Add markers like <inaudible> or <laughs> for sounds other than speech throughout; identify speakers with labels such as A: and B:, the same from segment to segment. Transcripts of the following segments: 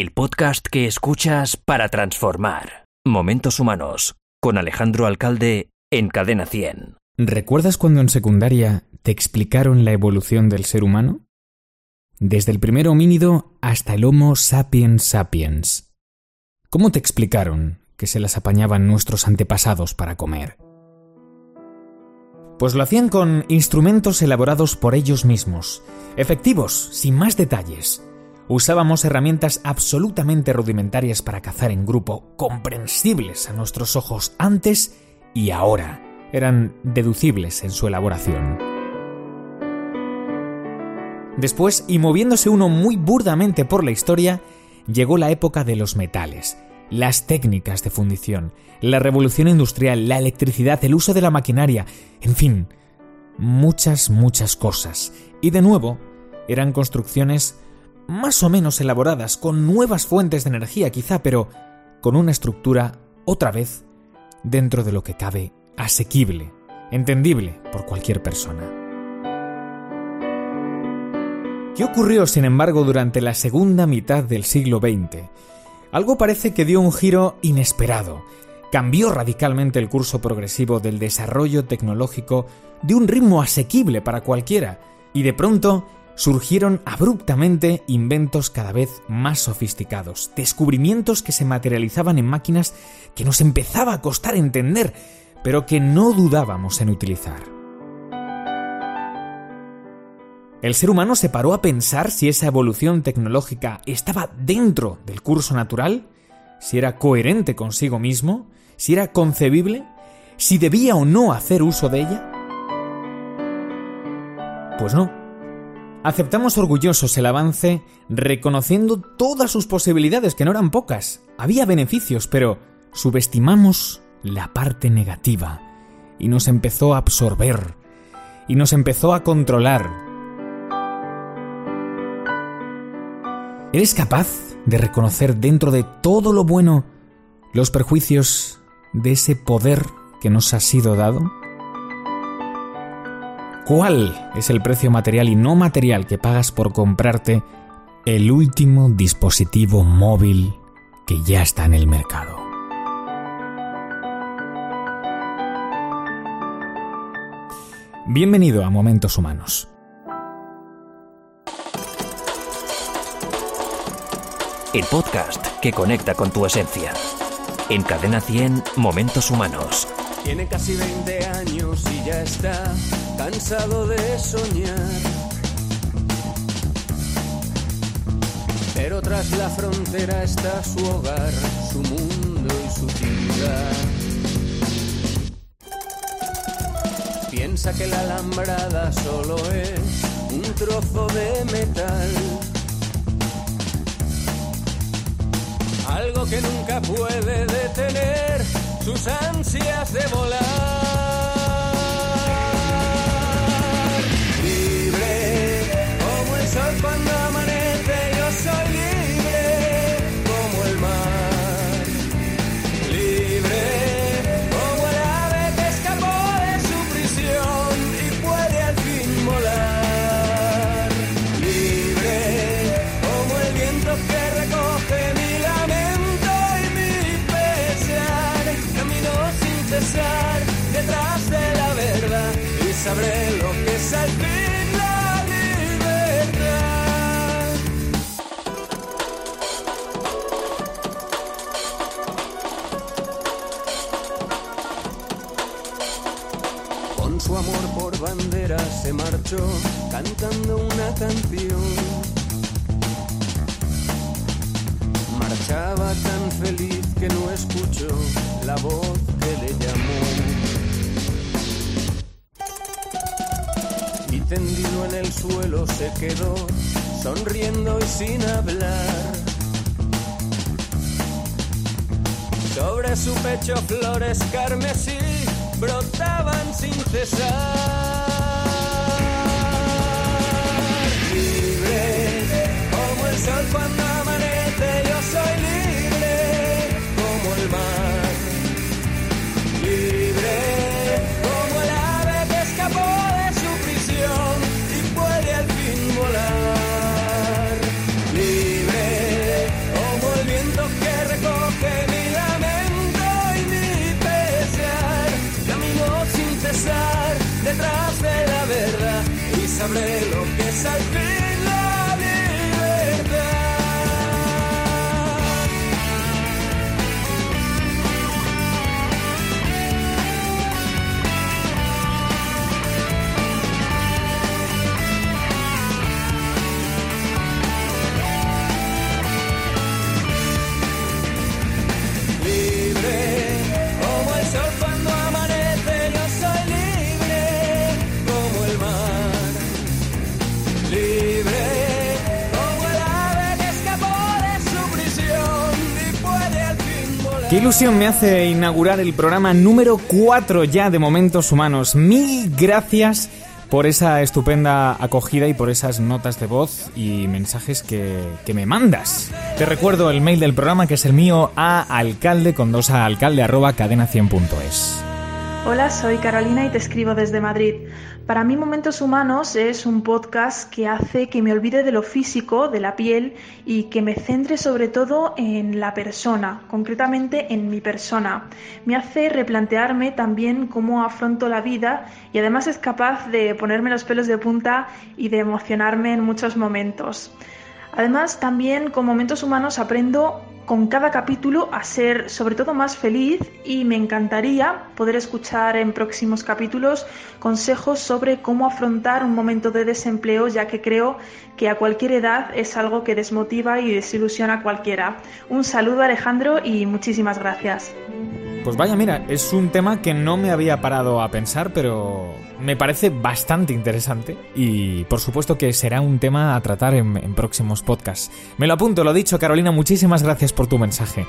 A: el podcast que escuchas para transformar. Momentos Humanos, con Alejandro Alcalde en Cadena 100.
B: ¿Recuerdas cuando en secundaria te explicaron la evolución del ser humano? Desde el primer homínido hasta el Homo sapiens sapiens. ¿Cómo te explicaron que se las apañaban nuestros antepasados para comer? Pues lo hacían con instrumentos elaborados por ellos mismos, efectivos, sin más detalles. Usábamos herramientas absolutamente rudimentarias para cazar en grupo, comprensibles a nuestros ojos antes y ahora. Eran deducibles en su elaboración. Después, y moviéndose uno muy burdamente por la historia, llegó la época de los metales, las técnicas de fundición, la revolución industrial, la electricidad, el uso de la maquinaria, en fin, muchas, muchas cosas. Y de nuevo, eran construcciones más o menos elaboradas, con nuevas fuentes de energía quizá, pero con una estructura, otra vez, dentro de lo que cabe, asequible, entendible por cualquier persona. ¿Qué ocurrió, sin embargo, durante la segunda mitad del siglo XX? Algo parece que dio un giro inesperado. Cambió radicalmente el curso progresivo del desarrollo tecnológico de un ritmo asequible para cualquiera, y de pronto surgieron abruptamente inventos cada vez más sofisticados, descubrimientos que se materializaban en máquinas que nos empezaba a costar entender, pero que no dudábamos en utilizar. El ser humano se paró a pensar si esa evolución tecnológica estaba dentro del curso natural, si era coherente consigo mismo, si era concebible, si debía o no hacer uso de ella. Pues no. Aceptamos orgullosos el avance, reconociendo todas sus posibilidades, que no eran pocas. Había beneficios, pero subestimamos la parte negativa y nos empezó a absorber y nos empezó a controlar ¿Eres capaz de reconocer dentro de todo lo bueno los perjuicios de ese poder que nos ha sido dado? ¿Cuál es el precio material y no material que pagas por comprarte el último dispositivo móvil que ya está en el mercado? Bienvenido a Momentos Humanos
A: el podcast que conecta con tu esencia. En Cadena 100, Momentos Humanos.
C: Tiene casi 20 años y ya está cansado de soñar. Pero tras la frontera está su hogar, su mundo y su ciudad. Piensa que la alambrada solo es un trozo de metal algo que nunca puede detener sus ansias de volar. Sabré lo que es la libertad. Con su amor por bandera se marchó cantando una canción. Marchaba tan feliz que no escuchó la voz tendido en el suelo se quedó, sonriendo y sin hablar. Sobre su pecho flores carmesí brotaban sin cesar. Libre como el sol cuando
B: Qué ilusión me hace inaugurar el programa número 4 ya de Momentos Humanos. Mil gracias por esa estupenda acogida y por esas notas de voz y mensajes que, que me mandas. Te recuerdo el mail del programa que es el mío a alcalde con dos a alcalde arroba cadena 100.es.
D: Hola, soy Carolina y te escribo desde Madrid. Para mí Momentos Humanos es un podcast que hace que me olvide de lo físico, de la piel y que me centre sobre todo en la persona, concretamente en mi persona. Me hace replantearme también cómo afronto la vida y además es capaz de ponerme los pelos de punta y de emocionarme en muchos momentos. Además, también con Momentos Humanos aprendo con cada capítulo a ser sobre todo más feliz y me encantaría poder escuchar en próximos capítulos consejos sobre cómo afrontar un momento de desempleo ya que creo que a cualquier edad es algo que desmotiva y desilusiona a cualquiera. Un saludo Alejandro y muchísimas gracias.
B: Pues vaya, mira, es un tema que no me había parado a pensar, pero me parece bastante interesante y por supuesto que será un tema a tratar en, próximos podcasts. Me lo apunto, lo dicho, Carolina, muchísimas gracias por tu mensaje.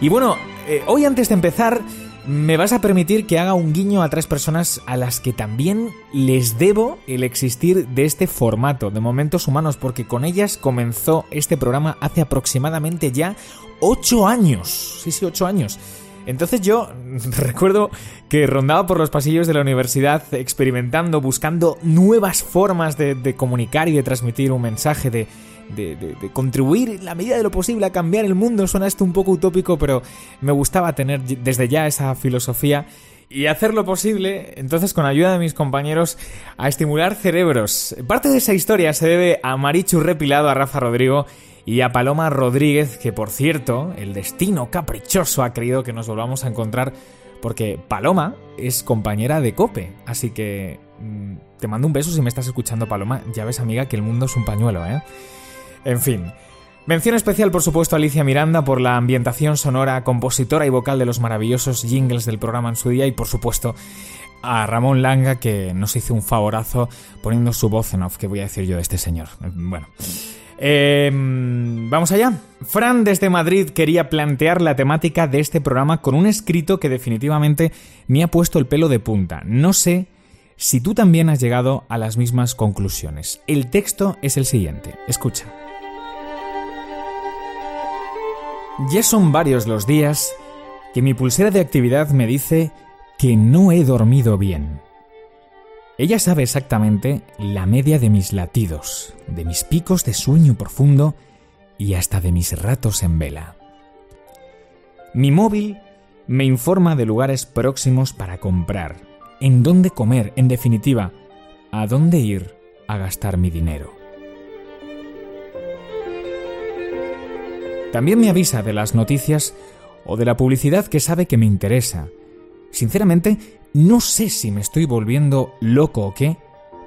B: Y bueno, eh, hoy antes de empezar, me vas a permitir que haga un guiño a tres personas a las que también les debo el existir de este formato de momentos humanos, porque con ellas comenzó este programa hace aproximadamente ya ocho años. Sí, sí, ocho años. Entonces yo <laughs> recuerdo que rondaba por los pasillos de la universidad experimentando, buscando nuevas formas de, comunicar y de transmitir un mensaje, de, de, de, de, contribuir en la medida de lo posible a cambiar el mundo. Suena esto un poco utópico, pero me gustaba tener desde ya esa filosofía y hacer lo posible, entonces con ayuda de mis compañeros, a estimular cerebros. Parte de esa historia se debe a Marichu Repilado, a Rafa Rodrigo y a Paloma Rodríguez, que por cierto, el destino caprichoso ha querido que nos volvamos a encontrar porque Paloma es compañera de Cope, así que mmm, te mando un beso si me estás escuchando Paloma, ya ves amiga que el mundo es un pañuelo, ¿eh? En fin. Mención especial, por supuesto, a Alicia Miranda por la ambientación sonora, compositora y vocal de los maravillosos jingles del programa en su día y, por supuesto, a Ramón Langa que nos hizo un favorazo poniendo su voz en off, que voy a decir yo de este señor. Bueno. Eh, vamos allá. Fran desde Madrid quería plantear la temática de este programa con un escrito que definitivamente me ha puesto el pelo de punta. No sé si tú también has llegado a las mismas conclusiones. El texto es el siguiente. Escucha. Ya son varios los días que mi pulsera de actividad me dice que no he dormido bien. Ella sabe exactamente la media de mis latidos, de mis picos de sueño profundo y hasta de mis ratos en vela. Mi móvil me informa de lugares próximos para comprar, en dónde comer, en definitiva, a dónde ir a gastar mi dinero. También me avisa de las noticias o de la publicidad que sabe que me interesa. Sinceramente, no sé si me estoy volviendo loco o qué,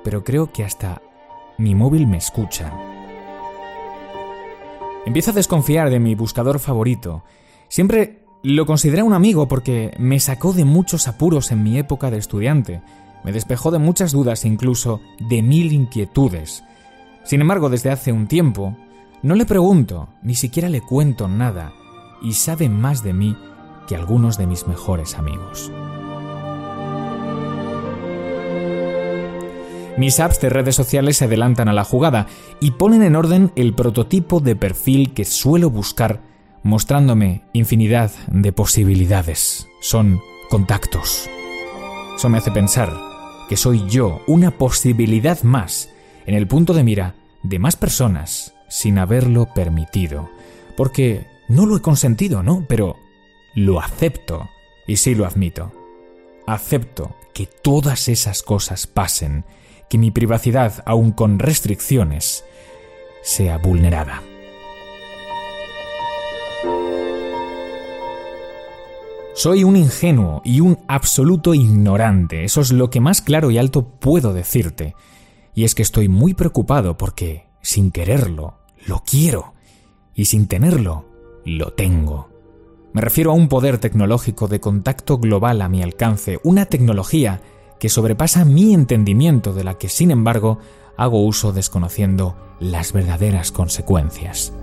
B: pero creo que hasta mi móvil me escucha. Empiezo a desconfiar de mi buscador favorito. Siempre lo consideré un amigo porque me sacó de muchos apuros en mi época de estudiante. Me despejó de muchas dudas, incluso de mil inquietudes. Sin embargo, desde hace un tiempo, no le pregunto, ni siquiera le cuento nada, y sabe más de mí que algunos de mis mejores amigos. Mis apps de redes sociales se adelantan a la jugada y ponen en orden el prototipo de perfil que suelo buscar, mostrándome infinidad de posibilidades. Son contactos. Eso me hace pensar que soy yo una posibilidad más en el punto de mira de más personas sin haberlo permitido. Porque no lo he consentido, ¿no? Pero lo acepto y sí lo admito. Acepto que todas esas cosas pasen, que mi privacidad, aun con restricciones, sea vulnerada. Soy un ingenuo y un absoluto ignorante, eso es lo que más claro y alto puedo decirte. Y es que estoy muy preocupado porque, sin quererlo, lo quiero, y sin tenerlo, lo tengo. Me refiero a un poder tecnológico de contacto global a mi alcance, una tecnología que sobrepasa mi entendimiento de la que, sin embargo, hago uso desconociendo las verdaderas consecuencias.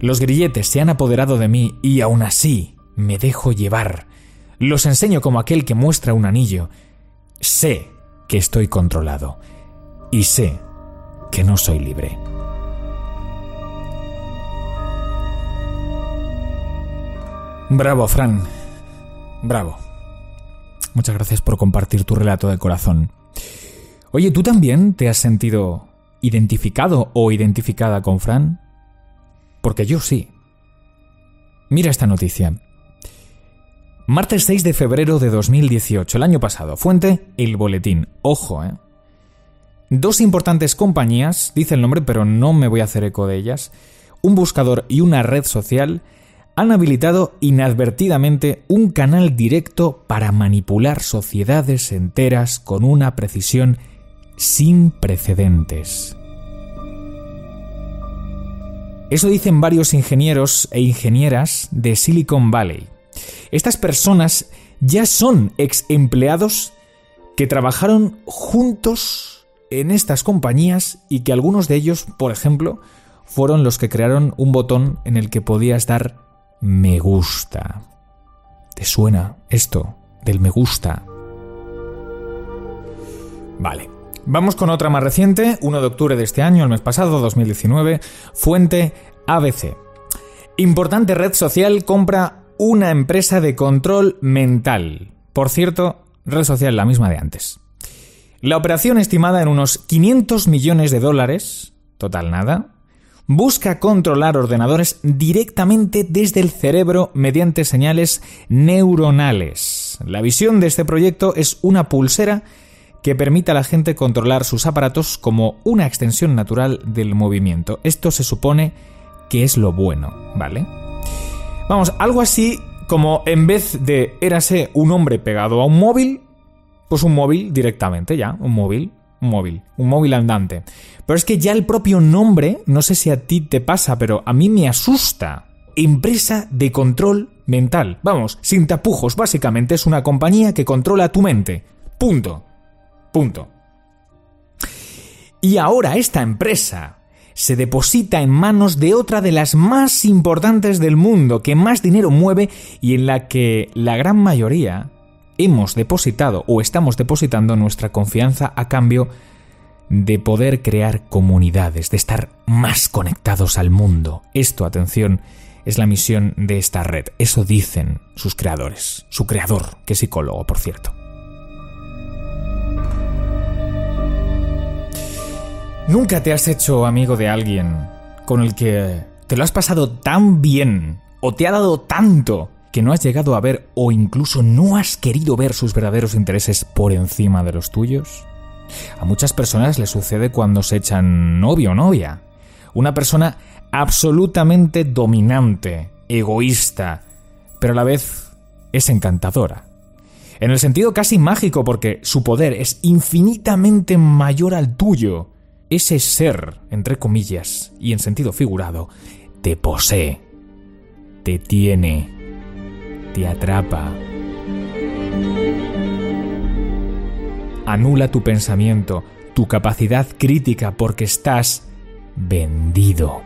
B: Los grilletes se han apoderado de mí y aún así me dejo llevar. Los enseño como aquel que muestra un anillo. Sé que estoy controlado y sé que no soy libre. Bravo, Fran. Bravo. Muchas gracias por compartir tu relato de corazón. Oye, ¿tú también te has sentido identificado o identificada con Fran? Porque yo sí. Mira esta noticia. Martes 6 de febrero de 2018, el año pasado. Fuente, el boletín. Ojo, ¿eh? Dos importantes compañías, dice el nombre, pero no me voy a hacer eco de ellas, un buscador y una red social, han habilitado inadvertidamente un canal directo para manipular sociedades enteras con una precisión sin precedentes. Eso dicen varios ingenieros e ingenieras de Silicon Valley. Estas personas ya son ex empleados que trabajaron juntos en estas compañías y que algunos de ellos, por ejemplo, fueron los que crearon un botón en el que podías dar me gusta. ¿Te suena esto del me gusta? Vale. Vamos con otra más reciente, 1 de octubre de este año, el mes pasado, 2019, fuente ABC. Importante red social compra una empresa de control mental. Por cierto, red social la misma de antes. La operación estimada en unos 500 millones de dólares, total nada, busca controlar ordenadores directamente desde el cerebro mediante señales neuronales. La visión de este proyecto es una pulsera que permite a la gente controlar sus aparatos como una extensión natural del movimiento. Esto se supone que es lo bueno, ¿vale? Vamos, algo así como en vez de érase un hombre pegado a un móvil, pues un móvil directamente ya, un móvil un móvil, un móvil andante. Pero es que ya el propio nombre, no sé si a ti te pasa, pero a mí me asusta. Empresa de control mental. Vamos, sin tapujos, básicamente es una compañía que controla tu mente. Punto. Punto. Y ahora esta empresa se deposita en manos de otra de las más importantes del mundo, que más dinero mueve y en la que la gran mayoría hemos depositado o estamos depositando nuestra confianza a cambio de poder crear comunidades, de estar más conectados al mundo. Esto, atención, es la misión de esta red. Eso dicen sus creadores. Su creador, que es psicólogo, por cierto. ¿Nunca te has hecho amigo de alguien con el que te lo has pasado tan bien o te ha dado tanto que no has llegado a ver o incluso no has querido ver sus verdaderos intereses por encima de los tuyos? A muchas personas les sucede cuando se echan novio o novia. Una persona absolutamente dominante, egoísta, pero a la vez es encantadora. En el sentido casi mágico porque su poder es infinitamente mayor al tuyo. Ese ser, entre comillas, y en sentido figurado, te posee, te tiene te atrapa. Anula tu pensamiento, tu capacidad crítica porque estás vendido.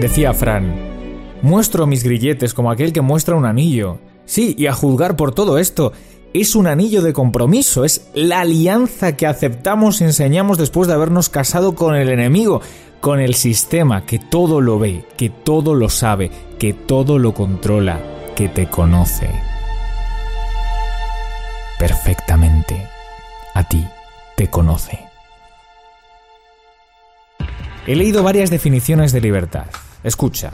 B: Decía Fran, muestro mis grilletes como aquel que muestra un anillo. Sí, y a juzgar por todo esto, es un anillo de compromiso, es la alianza que aceptamos y enseñamos después de habernos casado con el enemigo, con el sistema que todo lo ve, que todo lo sabe, que todo lo controla, que te conoce perfectamente. A ti te conoce. He leído varias definiciones de libertad. Escucha.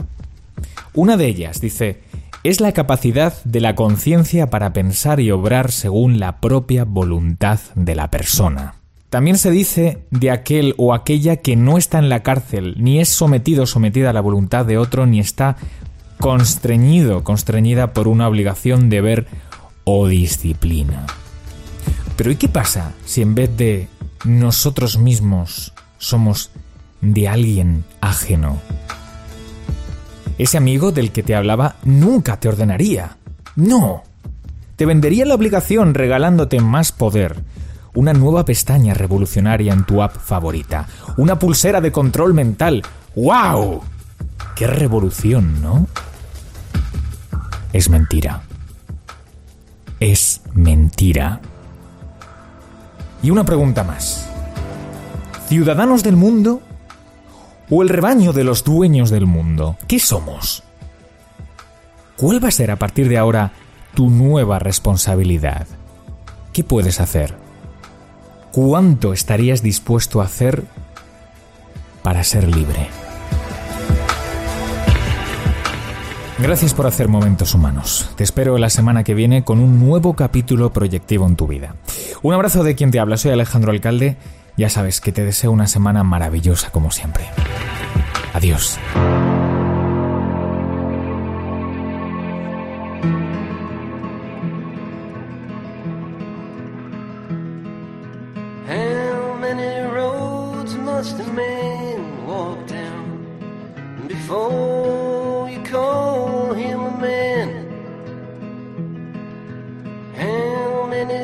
B: Una de ellas dice, es la capacidad de la conciencia para pensar y obrar según la propia voluntad de la persona. También se dice de aquel o aquella que no está en la cárcel, ni es sometido o sometida a la voluntad de otro, ni está constreñido, constreñida por una obligación, deber o disciplina. Pero ¿y qué pasa si en vez de nosotros mismos somos de alguien ajeno? Ese amigo del que te hablaba nunca te ordenaría. No. Te vendería la obligación regalándote más poder, una nueva pestaña revolucionaria en tu app favorita, una pulsera de control mental. ¡Wow! ¡Qué revolución, ¿no? Es mentira. Es mentira. Y una pregunta más. ¿Ciudadanos del mundo o el rebaño de los dueños del mundo? ¿Qué somos? ¿Cuál va a ser a partir de ahora tu nueva responsabilidad? ¿Qué puedes hacer? ¿Cuánto estarías dispuesto a hacer para ser libre? Gracias por hacer momentos humanos. Te espero la semana que viene con un nuevo capítulo proyectivo en tu vida. Un abrazo de quien te habla, soy Alejandro Alcalde. Ya sabes que te deseo una semana maravillosa como siempre. Adiós.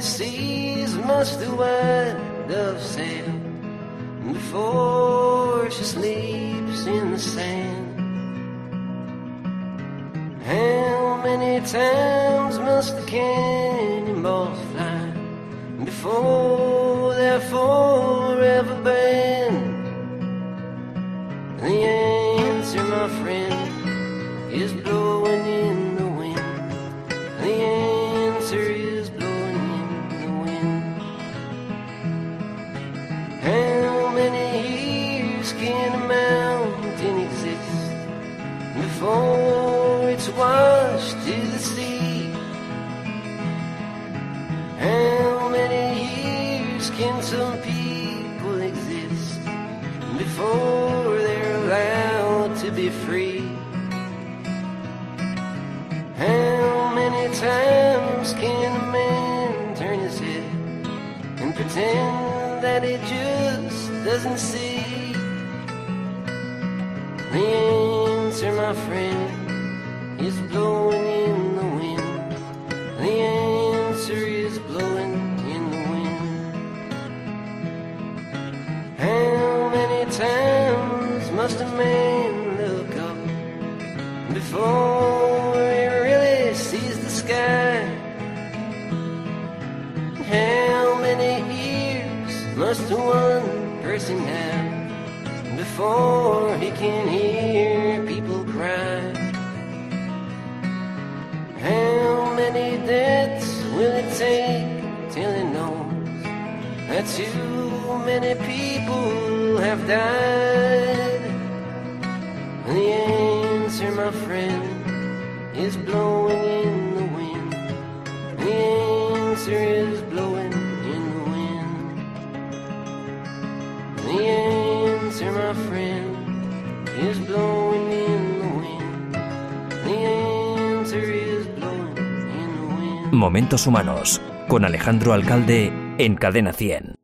E: Seas must the white dove sail before she sleeps in the sand? How many times must the cannonballs fly before they're forever before they're allowed to be free? How many times can a man turn his head and pretend that he just doesn't see? The answer, my friend, is blowing person have before he can hear people cry? How many deaths will it take till he knows that too many people have died? The answer, my friend, is blowing in the wind. The answer is
A: Momentos Humanos con Alejandro Alcalde en Cadena 100.